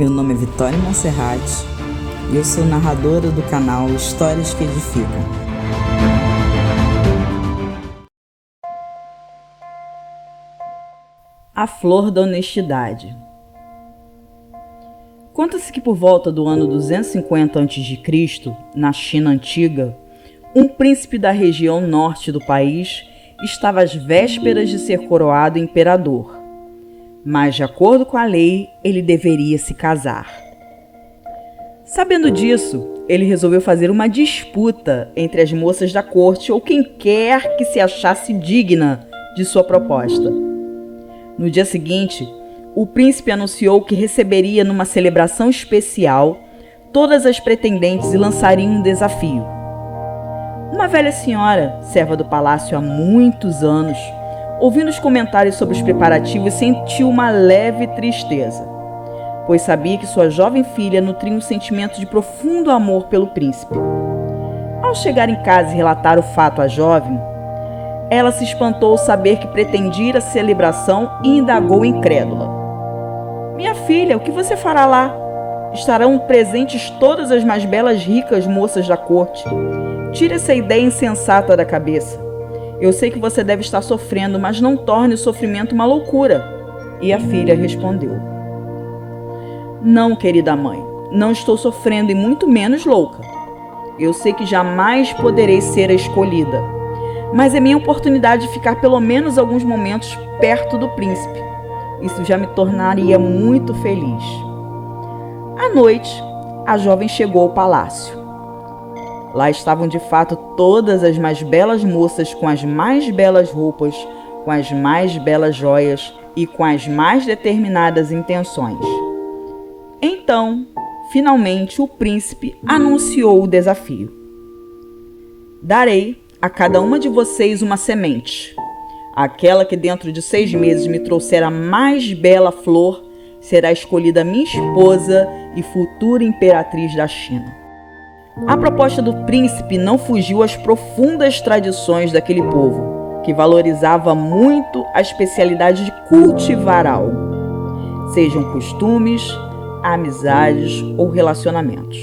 Meu nome é Vitória Monserrat e eu sou narradora do canal Histórias que Edificam. A Flor da Honestidade Conta-se que por volta do ano 250 a.C., na China antiga, um príncipe da região norte do país estava às vésperas de ser coroado imperador. Mas, de acordo com a lei, ele deveria se casar. Sabendo disso, ele resolveu fazer uma disputa entre as moças da corte ou quem quer que se achasse digna de sua proposta. No dia seguinte, o príncipe anunciou que receberia numa celebração especial todas as pretendentes e lançaria um desafio. Uma velha senhora, serva do palácio há muitos anos, ouvindo os comentários sobre os preparativos, sentiu uma leve tristeza, pois sabia que sua jovem filha nutria um sentimento de profundo amor pelo príncipe. Ao chegar em casa e relatar o fato à jovem, ela se espantou ao saber que pretendia a celebração e indagou incrédula. Minha filha, o que você fará lá? Estarão presentes todas as mais belas ricas moças da corte Tire essa ideia insensata da cabeça. Eu sei que você deve estar sofrendo, mas não torne o sofrimento uma loucura. E a filha respondeu: Não, querida mãe, não estou sofrendo e muito menos louca. Eu sei que jamais poderei ser a escolhida, mas é minha oportunidade de ficar pelo menos alguns momentos perto do príncipe. Isso já me tornaria muito feliz. À noite, a jovem chegou ao palácio. Lá estavam de fato todas as mais belas moças com as mais belas roupas, com as mais belas joias e com as mais determinadas intenções. Então, finalmente, o príncipe anunciou o desafio: Darei a cada uma de vocês uma semente. Aquela que dentro de seis meses me trouxer a mais bela flor será escolhida minha esposa e futura imperatriz da China. A proposta do príncipe não fugiu às profundas tradições daquele povo, que valorizava muito a especialidade de cultivar algo, sejam costumes, amizades ou relacionamentos.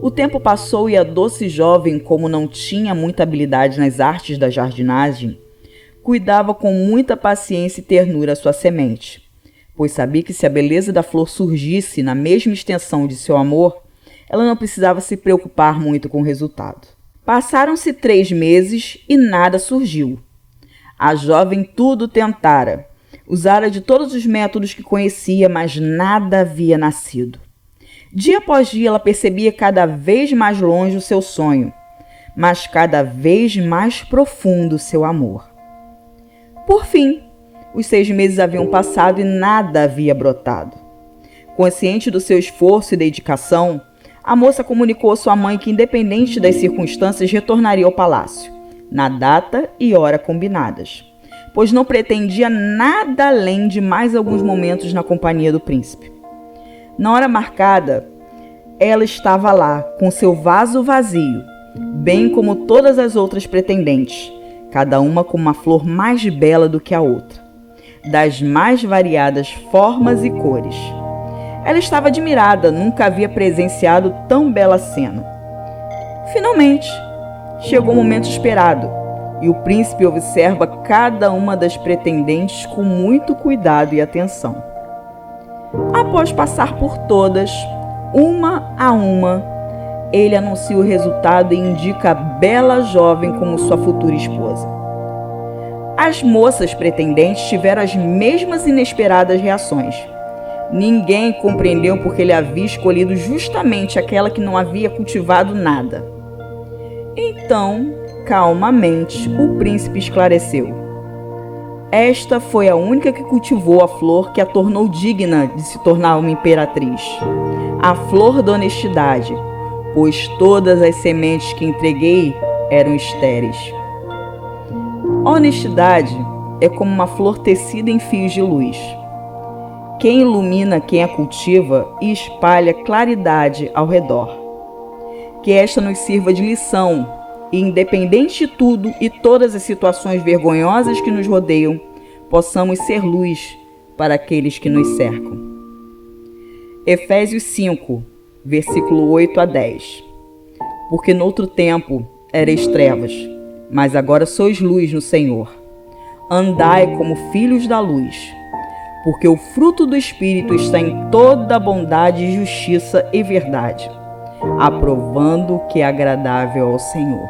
O tempo passou e a doce jovem, como não tinha muita habilidade nas artes da jardinagem, cuidava com muita paciência e ternura sua semente, pois sabia que se a beleza da flor surgisse na mesma extensão de seu amor, ela não precisava se preocupar muito com o resultado. Passaram-se três meses e nada surgiu. A jovem tudo tentara. Usara de todos os métodos que conhecia, mas nada havia nascido. Dia após dia ela percebia cada vez mais longe o seu sonho, mas cada vez mais profundo o seu amor. Por fim, os seis meses haviam passado e nada havia brotado. Consciente do seu esforço e dedicação, a moça comunicou à sua mãe que, independente das circunstâncias, retornaria ao palácio, na data e hora combinadas, pois não pretendia nada além de mais alguns momentos na companhia do príncipe. Na hora marcada, ela estava lá, com seu vaso vazio, bem como todas as outras pretendentes, cada uma com uma flor mais bela do que a outra, das mais variadas formas e cores. Ela estava admirada, nunca havia presenciado tão bela cena. Finalmente, chegou o momento esperado e o príncipe observa cada uma das pretendentes com muito cuidado e atenção. Após passar por todas, uma a uma, ele anuncia o resultado e indica a bela jovem como sua futura esposa. As moças pretendentes tiveram as mesmas inesperadas reações. Ninguém compreendeu porque ele havia escolhido justamente aquela que não havia cultivado nada. Então, calmamente, o príncipe esclareceu. Esta foi a única que cultivou a flor que a tornou digna de se tornar uma imperatriz. A flor da honestidade, pois todas as sementes que entreguei eram estéreis. A honestidade é como uma flor tecida em fios de luz quem ilumina quem a cultiva e espalha claridade ao redor. Que esta nos sirva de lição e, independente de tudo e todas as situações vergonhosas que nos rodeiam, possamos ser luz para aqueles que nos cercam. Efésios 5, versículo 8 a 10. Porque noutro tempo erais trevas, mas agora sois luz no Senhor. Andai como filhos da luz, porque o fruto do Espírito está em toda bondade, justiça e verdade, aprovando o que é agradável ao Senhor.